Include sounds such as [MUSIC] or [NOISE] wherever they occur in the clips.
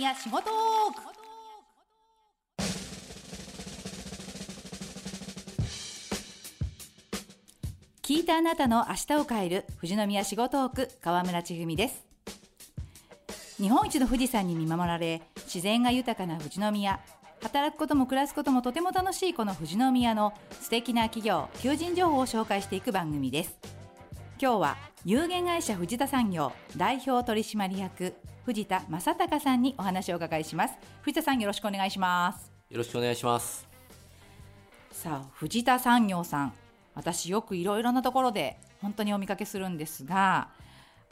富士宮仕事トーク聞いたあなたの明日を変える富士宮仕事トーク川村千文です。日本一の富士山に見守られ自然が豊かな富士宮。働くことも暮らすこともとても楽しいこの富士宮の素敵な企業求人情報を紹介していく番組です。今日は有限会社藤田産業代表取締役藤田正隆さんにお話をお伺いします。藤田さんよろしくお願いします。よろしくお願いします。さあ藤田産業さん。私よくいろいろなところで本当にお見かけするんですが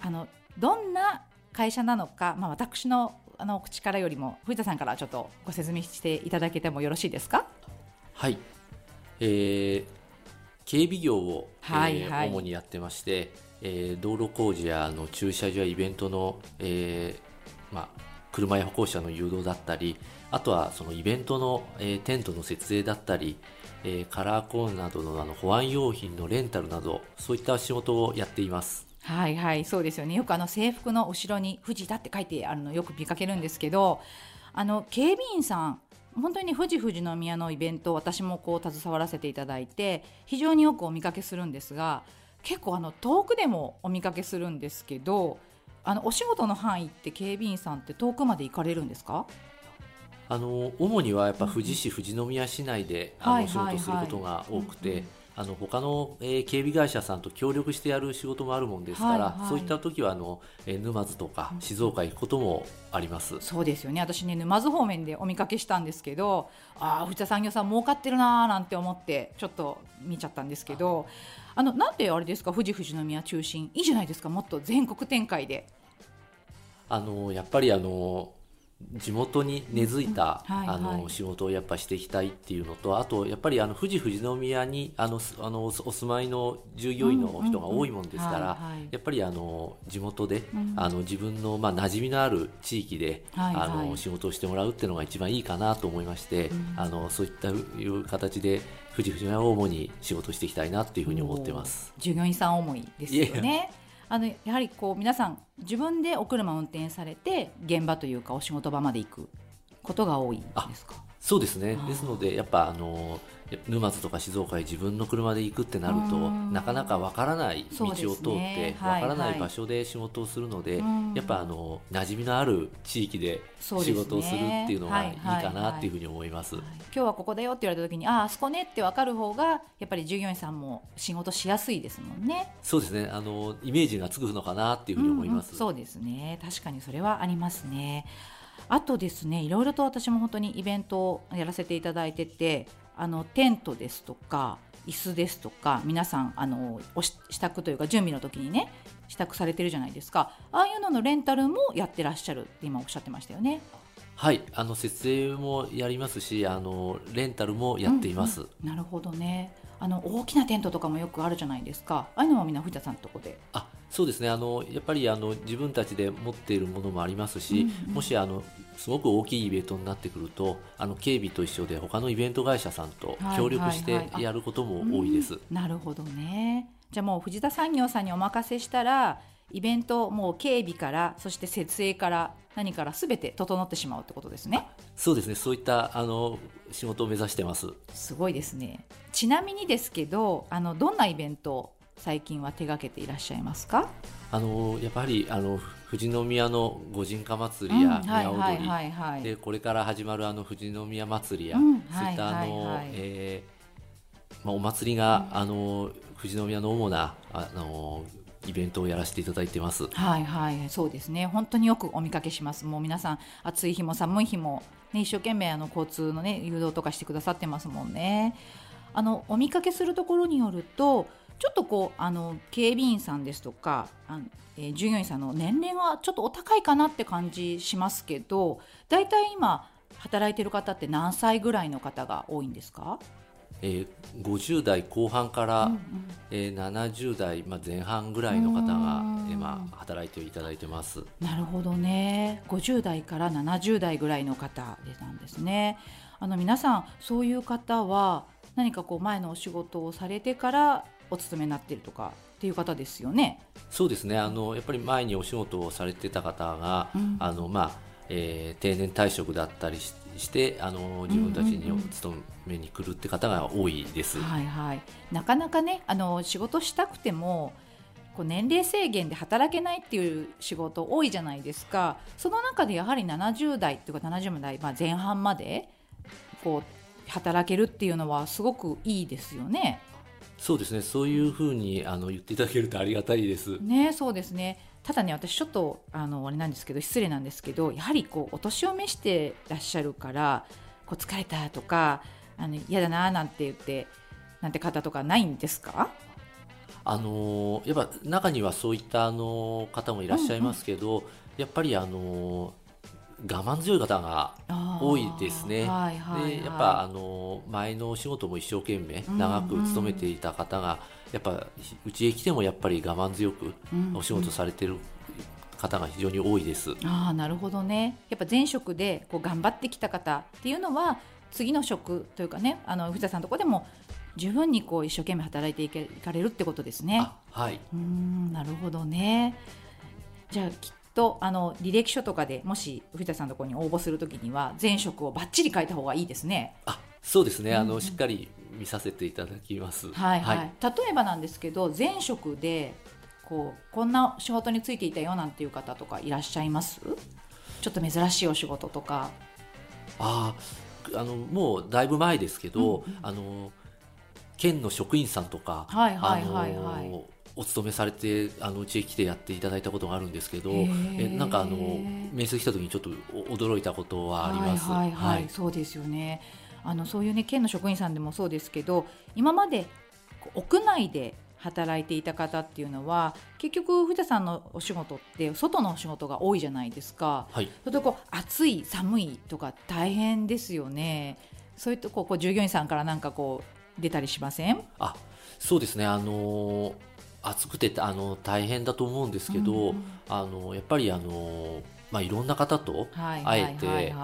あのどんな会社なのか、まあ、私のあの口からよりも藤田さんからちょっとご説明していただけてもよろしいですか？はい、えー、警備業を、はいはい。えー主にやってまして、えー道路工事やあの駐車場やイベントの、えーまあ、車や歩行者の誘導だったりあとはそのイベントの、えーテントの設営だったり、えーカラーコーンなどのあの保安用品のレンタルなどそういった仕事をやっています。はいはいそうですよね。よくあの制服の後ろに「藤田」って書いてあるのよく見かけるんですけどあの警備員さん本当に富士富士宮のイベント私もこう携わらせていただいて非常によくお見かけするんですが結構あの遠くでもお見かけするんですけどあのお仕事の範囲って警備員さんって遠くまで行かれるんですか？あの主にはやっぱ富士市、富士宮市内であはいの仕事することが多くて、あの他の、えー警備会社さんと協力してやる仕事もあるもんですから、はいはい。そういった時はあの、えー沼津とか静岡行くこともあります。そうですよね。私ね沼津方面でお見かけしたんですけどああ藤田産業さん儲かってるなーなんて思ってちょっと見ちゃったんですけどあのなんであれですか？富士富士宮中心。いいじゃないですか。もっと全国展開で。あのやっぱりあの地元に根付いた、うん。はいあのはい仕事をやっぱしていきたいっていうのとあとやっぱりあの富士富士宮にあのすあのおお住まいの従業員の人が多いもんですから、やっぱりあの地元で、うん。あの自分のまあ馴染みのある地域で、はいはい。あの仕事をしてもらうっていうのが一番いいかなと思いまして、うん。あのそういったいう形で富士富士宮を主に仕事していきたいなっていうふうに思ってます。従業員さん思いですよね。あのやはりこう皆さん自分でお車を運転されて現場というかお仕事場まで行くことが多いんですか？そうですねですのでやっぱあの沼津とか静岡へ自分の車で行くってなるとうんなかなかわからない道を通ってねわからなはいはいい場所で仕事をするので、うんやっぱあの馴染みのある地域で仕事をするっていうのがいいかはいはいはないっていうふうに思います。はい今日はここだよって言われた時にあああそこねって分かる方がやっぱり従業員さんも仕事しやすいですもんね。そうですねあのイメージがつくのかなっていうふうに思います。うんうんそうですね確かにそれはありますね。あとですねいろいろと私も本当にイベントをやらせていただいててあのテントですとか椅子ですとか皆さんあのおし支度というか準備の時にね支度されてるじゃないですかああいうののレンタルもやってらっしゃるって今おっしゃってましたよね。はいあの設営もやりますしあのレンタルもやっています。うんうんなるほどねあの大きなテントとかもよくあるじゃないですか。ああいうのもみんな藤田さんのとこで。あそうですね。あのやっぱりあの自分たちで持っているものもありますし、うんうん。もしあのすごく大きいイベントになってくるとあの警備と一緒で他のイベント会社さんとはい協力してやることも多いです。うん。なるほどね。じゃあもう藤田産業さんにお任せしたらイベントもう警備からそして設営から何から全て整ってしまうってことですね。そうですね。そういったあの仕事を目指してます。すごいですね。ちなみにですけどあのどんなイベントを最近は手掛けていらっしゃいますか？あのやっぱりあの富士宮の御神火祭りや宮踊り、でこれから始まるあの富士宮祭りや、うんそういったあの、えーまあ、お祭りが、あの富士宮の主なあのイベントをやらせていただいてます。はいはいそうですね。本当によくお見かけします。もう皆さん暑い日も寒い日も、ね、一生懸命あの交通のね誘導とかしてくださってますもんね。あのお見かけするところによるとちょっとこうあの警備員さんですとかあの、えー従業員さんの年齢はちょっとお高いかなって感じしますけどだいたい今働いてる方って何歳ぐらいの方が多いんですか、えー50代後半から、うんうん。えー70代、まあ、前半ぐらいの方がうん、えーまあ、働いていただいてます。なるほどね。50代から70代ぐらいの方でなんですね。あの皆さんそういう方は何かこう前のお仕事をされてからお勤めになってるとかっていう方ですよね？そうですね。あのやっぱり前にお仕事をされてた方が、うん。あのまあえー定年退職だったりししてあの自分たちにお勤めに来るって方が多いです。はいはい、なかなかねあの仕事したくてもこう年齢制限で働けないっていう仕事多いじゃないですかその中でやはり70代っていうか70代、まあ、前半までこう働けるっていうのはすごくいいですよね。そうですねそういうふうにあの言っていただけるとありがたいです。ねそうですねただね私ちょっとあのあれなんですけど失礼なんですけどやはりこうお年を召してらっしゃるからこう疲れたとかあの嫌だななんて言ってなんて方とかないんですか？あのやっぱ中にはそういったあの方もいらっしゃいますけど、やっぱりあの我慢強い方が多いですね。はいはいはい、でやっぱあの前のお仕事も一生懸命うん。長く勤めていた方が、やっぱうちへ来てもやっぱり我慢強くうんお仕事されてる方が非常に多いです。ああなるほどねやっぱ前職でこう頑張ってきた方っていうのは次の職というかねあの藤田さんのところでも十分にこう一生懸命働いていけいかれるってことですね。あはい、うーんなるほどねじゃあきっとあの履歴書とかでもし藤田さんのところに応募するときには前職をバッチリ書いた方がいいですね。あそうですね、あうんうん。のしっかり見させていただきます。はいはい、例えばなんですけど前職でこうこんな仕事についていたよなんていう方とかいらっしゃいます？ちょっと珍しいお仕事とか。あーあのもうだいぶ前ですけど、うんうん。あの県の職員さんとか、はいはいはいはい。あのお勤めされてあのうちへ来てやっていただいたことがあるんですけどえなんかあの面接来た時にちょっとお驚いたことはあります。はいはいはい、はい。そうですよね。あのそういうね県の職員さんでもそうですけど、今まで屋内で働いていた方っていうのは結局藤田さんのお仕事って外のお仕事が多いじゃないですか。はいそれとこう暑い寒いとか大変ですよね。そういうとここう従業員さんからなんかこう出たりしません？あそうですねあの暑くてあの大変だと思うんですけど、うんうんあのやっぱりあの、まあ、いろんな方とはい会えて、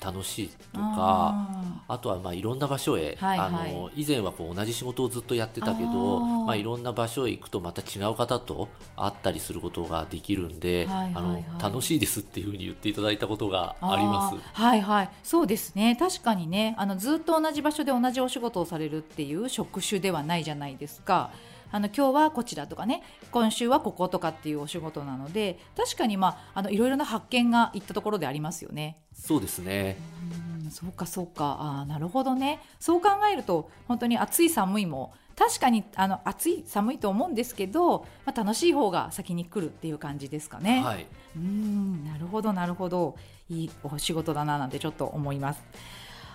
楽しいとか。ああとはまあいろんな場所へ、はいはい。あの以前はこう同じ仕事をずっとやってたけあどー。まあ、いろんな場所へ行くとまた違う方と会ったりすることができるんで、はいはいはい。あの楽しいですっていうふうに言っていただいたことがあります。ー。はいはい。そうですね。確かにね。あのずっと同じ場所で同じお仕事をされるっていう職種ではないじゃないですか。あの今日はこちらとかね今週はこことかっていうお仕事なので確かにまああのいろいろな発見がいったところでありますよね。そうですね。うんそうかそうかあーなるほどねそう考えると本当に暑い寒いも確かにあの暑い寒いと思うんですけど、まあ、楽しい方が先に来るっていう感じですかね。はい。うーんなるほどなるほどいいお仕事だななんてちょっと思います。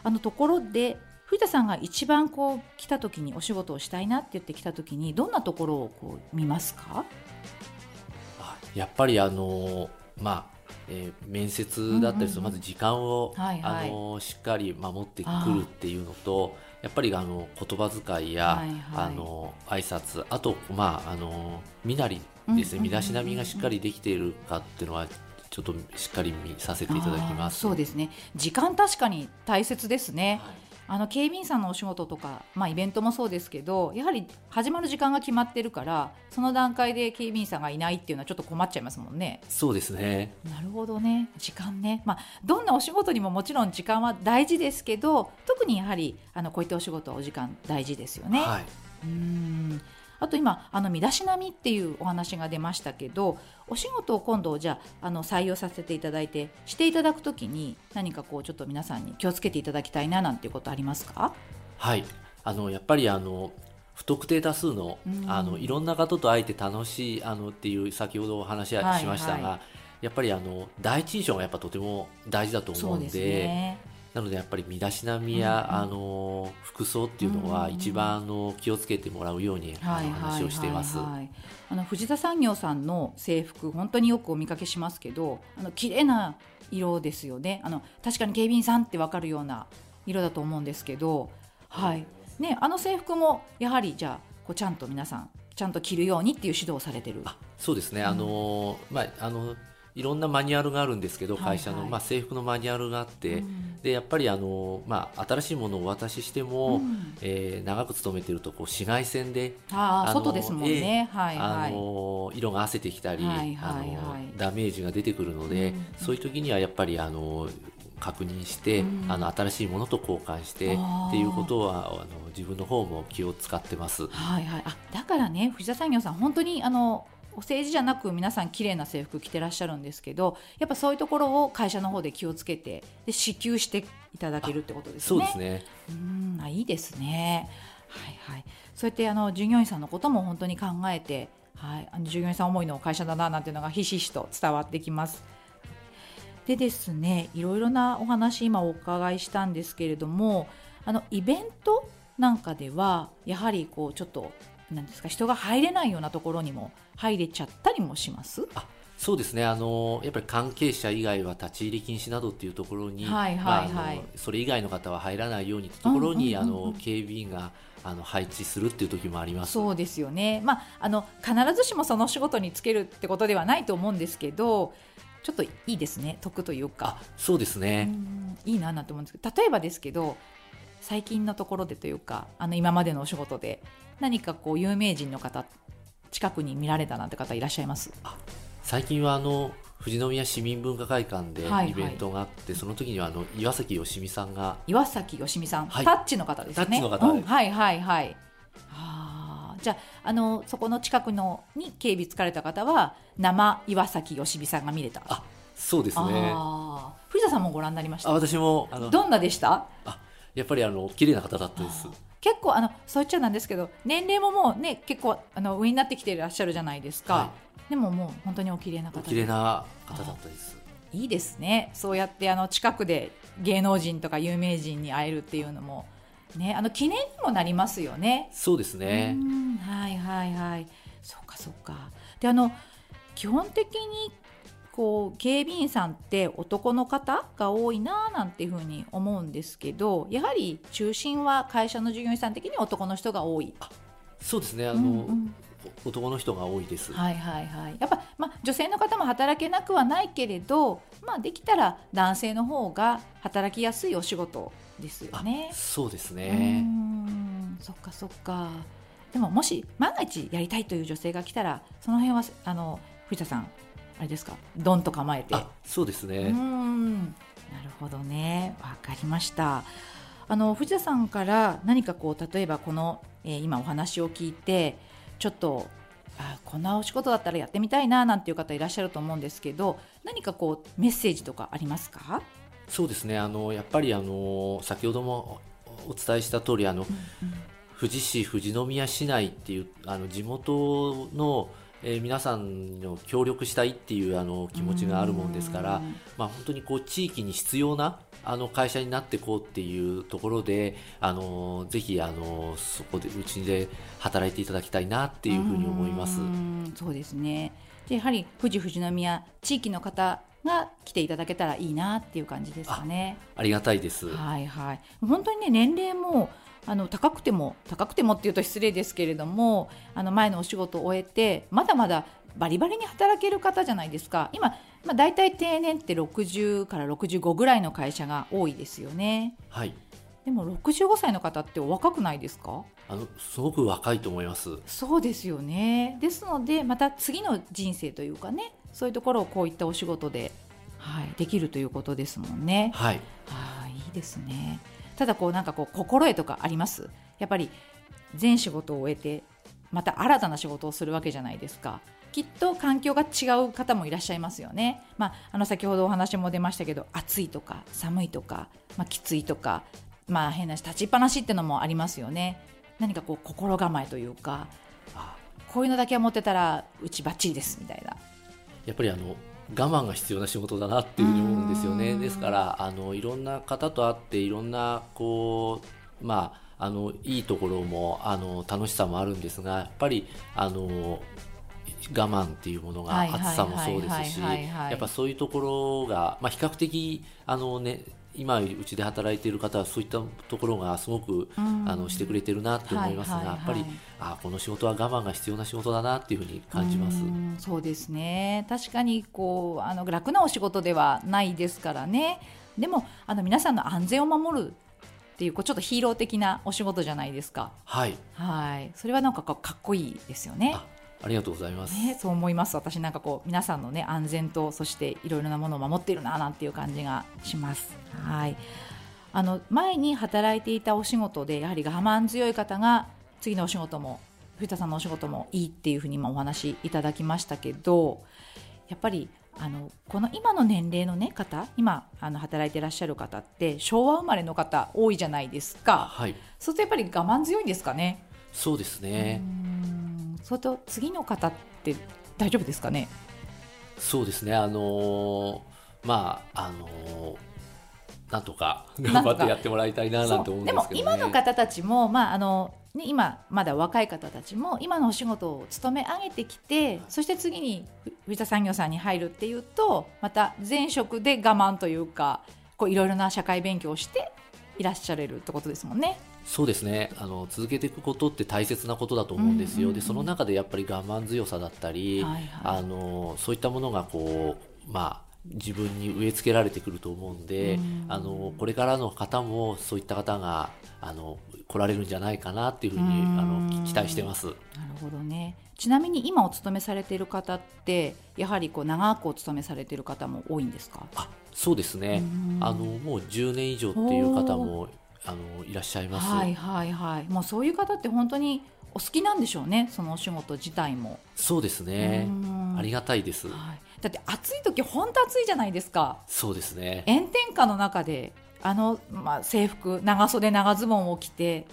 あのところで藤田さんが一番こう来た時にお仕事をしたいなって言ってきた時にどんなところをこう見ますか？あやっぱりあのまあ、えー面接だったりする、うんうんうん。まず時間を、はいはい。あのしっかり守ってくるっていうのとやっぱりあの言葉遣いや、はいはい。あの挨拶あとまああの身なりですね、身だしなみがしっかりできているかっていうのはちょっとしっかり見させていただきます。そうですね。時間確かに大切ですね。はいあの警備員さんのお仕事とか、まあ、イベントもそうですけどやはり始まる時間が決まってるからその段階で警備員さんがいないっていうのはちょっと困っちゃいますもんね。そうですね。なるほどね時間ね、まあ、どんなお仕事にももちろん時間は大事ですけど特にやはりあのこういったお仕事はお時間大事ですよね。はい。うーんあと今あの身だしなみっていうお話が出ましたけどお仕事を今度じゃああの採用させていただいてしていただくときに何かこうちょっと皆さんに気をつけていただきたいななんていうことありますか？はい。あのやっぱりあの不特定多数のうんあのいろんな方と会えて楽しいあのっていう先ほどお話はしましたが、はいはやっぱりあの第一印象がやっぱとても大事だと思うんで。なのでやっぱり身だしなみや、うんうん。あの服装っていうのはうん一番あの気をつけてもらうように、あの話をしています。あの藤田産業さんの制服本当によくお見かけしますけどあの綺麗な色ですよね。あの確かに警備員さんってわかるような色だと思うんですけどはい。ねあの制服もやはりじゃあこうちゃんと皆さんちゃんと着るようにっていう指導をされてる。あそうですね、あのまああのいろんなマニュアルがあるんですけど、はいはい。会社の、まあ、制服のマニュアルがあって、うん。でやっぱりあの、まあ、新しいものをお渡ししても、うん。えー長く勤めてるとこう紫外線で、あああの外ですもんね、はいあはい。の色が褪せてきたり、はいはいはい。あのダメージが出てくるので、うんそういう時にはやっぱりあの確認して、うん。あの新しいものと交換してあー。っていうことはあの自分の方も気を使ってます。はいはい、あだからね藤田産業さん本当にあのお政治じゃなく皆さん綺麗な制服着てらっしゃるんですけどやっぱそういうところを会社の方で気をつけてで支給していただけるってことですね。そうですねうんあいいですね。はいはい。そうやってあの従業員さんのことも本当に考えて、はい、あの従業員さん思いの会社だななんていうのがひしひしと伝わってきます。でですね、いろいろなお話今お伺いしたんですけれども、あのイベントなんかではやはりこうちょっとなんですか人が入れないようなところにも入れちゃったりもします？あそうですね。あのやっぱり関係者以外は立ち入り禁止などっていうところに、はいはいまああはい。のそれ以外の方は入らないようにってところに、警備員があの配置するっていう時もあります。そうですよね、まあ、あの必ずしもその仕事につけるってことではないと思うんですけどちょっといいですね。得というか。あそうですうね、んいいななんて思うんですけど例えばですけど最近のところでというかあの今までのお仕事で何かこう有名人の方近くに見られたなんて方いらっしゃいます？最近はあの富士宮市民文化会館ではいはい。イベントがあって、その時にはあの岩崎よしみさんが岩崎よしみさん、はい。タッチの方ですね。タッチの方うんはいはいはい。あーじゃああのそこの近くのに警備つかれた方は生岩崎よしみさんが見れた？あそうですね。藤田さんもご覧になりました？あ私もあのどんなでした？やっぱりあの綺麗な方だったです結構あのそう言っちゃなんですけど年齢ももうね結構あの上になってきていらっしゃるじゃないですか、はでももう本当にお綺麗な方お綺麗な方だったですいいですね。そうやってあの近くで芸能人とか有名人に会えるっていうのもねあの記念にもなりますよね。そうですね。うんはいはいはい。そうかそうか。であの基本的にこう警備員さんって男の方が多いなぁなんていうふうに思うんですけどやはり中心は会社の従業員さん的に男の人が多いそうですねあの、うんうん。男の人が多いです、はいはいはい。やっぱ、まあ、女性の方も働けなくはないけれど、まあ、できたら男性の方が働きやすいお仕事ですよね。あ。そうですね。ん。そっかそっか。でももし万が一やりたいという女性が来たらその辺はあの藤田さんあれですか？ドンと構えて。あそうですね、ん。なるほどね。わかりました。あの藤田さんから何かこう例えばこの、えー今お話を聞いてちょっとあこんなお仕事だったらやってみたいななんていう方いらっしゃると思うんですけど何かこうメッセージとかありますか、そうですね。あのやっぱりあの先ほどもお伝えした通りあの富士市富士宮市内っていうあの地元の、えー皆さんの協力したいっていうあの気持ちがあるもんですから、うんまあ、本当にこう地域に必要なあの会社になっていこうっていうところであのぜひあのそこでうちで働いていただきたいなっていうふうに思いますう。んそうですねでやはり富士富士宮地域の方が来ていただけたらいいなっていう感じですかね。ありがたいです。はいはい本当にね年齢もあの高くても高くてもっていうと失礼ですけれどもあの前のお仕事を終えてまだまだバリバリに働ける方じゃないですか今、まあ、大体定年って60から65ぐらいの会社が多いですよねはい。でも65歳の方ってお若くないですか？あのすごく若いと思います。そうですよねですのでまた次の人生というかねそういうところをこういったお仕事で、はい、できるということですもんね。はい。ああいいですねただこうなんかこう心得とかあります？やっぱり全仕事を終えてまた新たな仕事をするわけじゃないですか。きっと環境が違う方もいらっしゃいますよね、まあ、あの先ほどお話も出ましたけど暑いとか寒いとか、まあ、きついとか、まあ、変なし立ちっぱなしってのもありますよね。何かこう心構えというかこういうのだけは持ってたらうちばっちりですみたいな。やっぱりあの我慢が必要な仕事だなっていうふうに思うんですよね。うんですからあのいろんな方と会っていろんなこうまああのいいところもあの楽しさもあるんですがやっぱりあの我慢っていうものが暑さもそうですしやっぱそういうところが、まあ、比較的あの、ね、今うちで働いている方はそういったところがすごく、あのしてくれてるなって思いますが、はいはいはい。やっぱりあこの仕事は我慢が必要な仕事だなっていうふうに感じます。うんそうですね。確かにこうあの楽なお仕事ではないですからね。でもあの皆さんの安全を守るっていうこうちょっとヒーロー的なお仕事じゃないですか。はい。はい。それはなんかこうかっこいいですよねあありがとうございます。ね、そう思います。私なんかこう皆さんのね安全とそしていろいろなものを守っているななんていう感じがします。はい。あの前に働いていたお仕事でやはり我慢強い方が次のお仕事も藤田さんのお仕事もいいっていうふうに今お話しいただきましたけどやっぱりあのこの今の年齢の、ね、方今あの働いていらっしゃる方って昭和生まれの方多いじゃないですか。はい。そうするとやっぱり我慢強いんですかね？そうですね。うんそれと次の方って大丈夫ですかねそうですね。あのーまああのーなんとか頑張ってやってもらいたいななんて思うんですけど。ね。も今の方たちも、まああのね、今まだ若い方たちも今のお仕事を勤め上げてきてそして次に藤田産業さんに入るっていうとまた前職で我慢というかこういろいろな社会勉強をしていらっしゃれるってことですもんね。そうですね。あの続けていくことって大切なことだと思うんですよ、うんうんうんでその中でやっぱり我慢強さだったり、はいはい。あのそういったものがこうまあ自分に植え付けられてくると思うんで、うん。あのこれからの方もそういった方があの来られるんじゃないかなっていうふうにうん。あの期待してます。なるほどね。ちなみに今お勤めされている方ってやはりこう長くお勤めされている方も多いんですか？あそうですね。うんあのもう10年以上っていう方もあのいらっしゃいます。はいはいはいもうそういう方って本当にお好きなんでしょうねそのお仕事自体も。そうですねうんありがたいです。はい、だって暑い時本当暑いじゃないですかそうですね。炎天下の中であの、まあ、制服長袖長ズボンを着て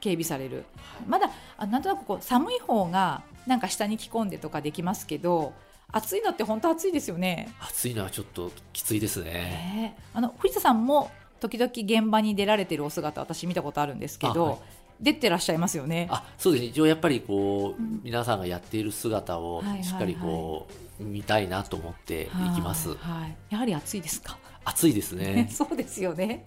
警備されるまだあなんとなくこう寒い方がなんか下に着込んでとかできますけど暑いのって本当暑いですよね。暑いのはちょっときついですね。ねあの藤田さんも時々現場に出られてるお姿私見たことあるんですけど、あはい出てらっしゃいますよね。あそうですね一応やっぱりこう、皆さんがやっている姿をしっかりこう、見たいなと思っていきますはいはいやはり暑いですか？暑いですね [LAUGHS] そうですよね。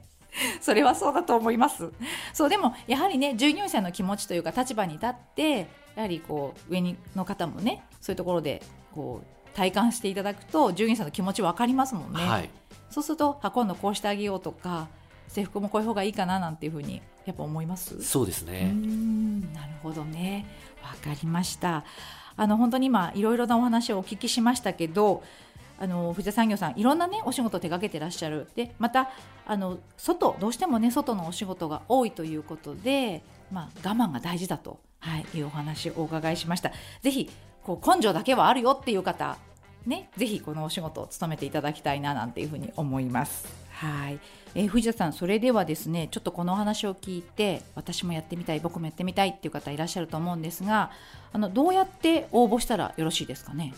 それはそうだと思います。そうでもやはりね従業員さんの気持ちというか立場に立ってやはりこう上にの方もねそういうところでこう体感していただくと従業員さんの気持ち分かりますもんね。はいそうするとあ今度こうしてあげようとか制服もこういう方がいいかななんていうふうにやっぱ思います？そうですね。んなるほどね。わかりました。あの本当に今いろいろなお話をお聞きしましたけどあの藤田産業さんいろんなねお仕事を手掛けてらっしゃる。でまたあの外どうしてもね外のお仕事が多いということで、まあ、我慢が大事だと、はい、いうお話をお伺いしました。ぜひこう根性だけはあるよっていう方ね、ぜひこのお仕事を務めていただきたいななんていうふうに思います。はい、えー藤田さん、それではですね、ちょっとこのお話を聞いて、私もやってみたい、僕もやってみたいっていう方いらっしゃると思うんですが、あのどうやって応募したらよろしいですかね？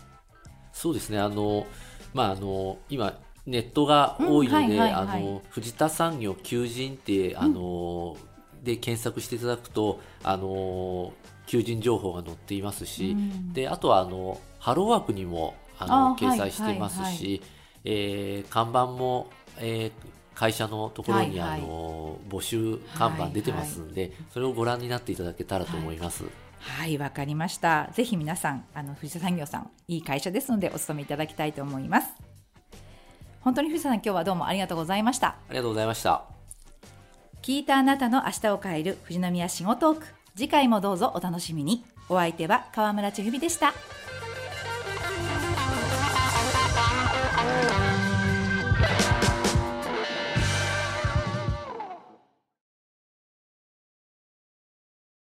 そうですね。あのまああの今ネットが多いので、あの藤田産業求人ってあの、で検索していただくとあの求人情報が載っていますし、うん。であとはあのハローワークにもあのあ掲載してますし、はいはいえー看板も、えー会社のところに、はいはいあの募集看板出てますんで、それをご覧になっていただけたらと思います。はい、わかりました。ぜひ皆さん、あの藤田産業さん、いい会社ですので、お勤めいただきたいと思います。本当に藤田さん、今日はどうもありがとうございました。ありがとうございました。聞いたあなたの明日を変える富士宮仕事トーク次回もどうぞお楽しみにお相手は川村千文でした Bye.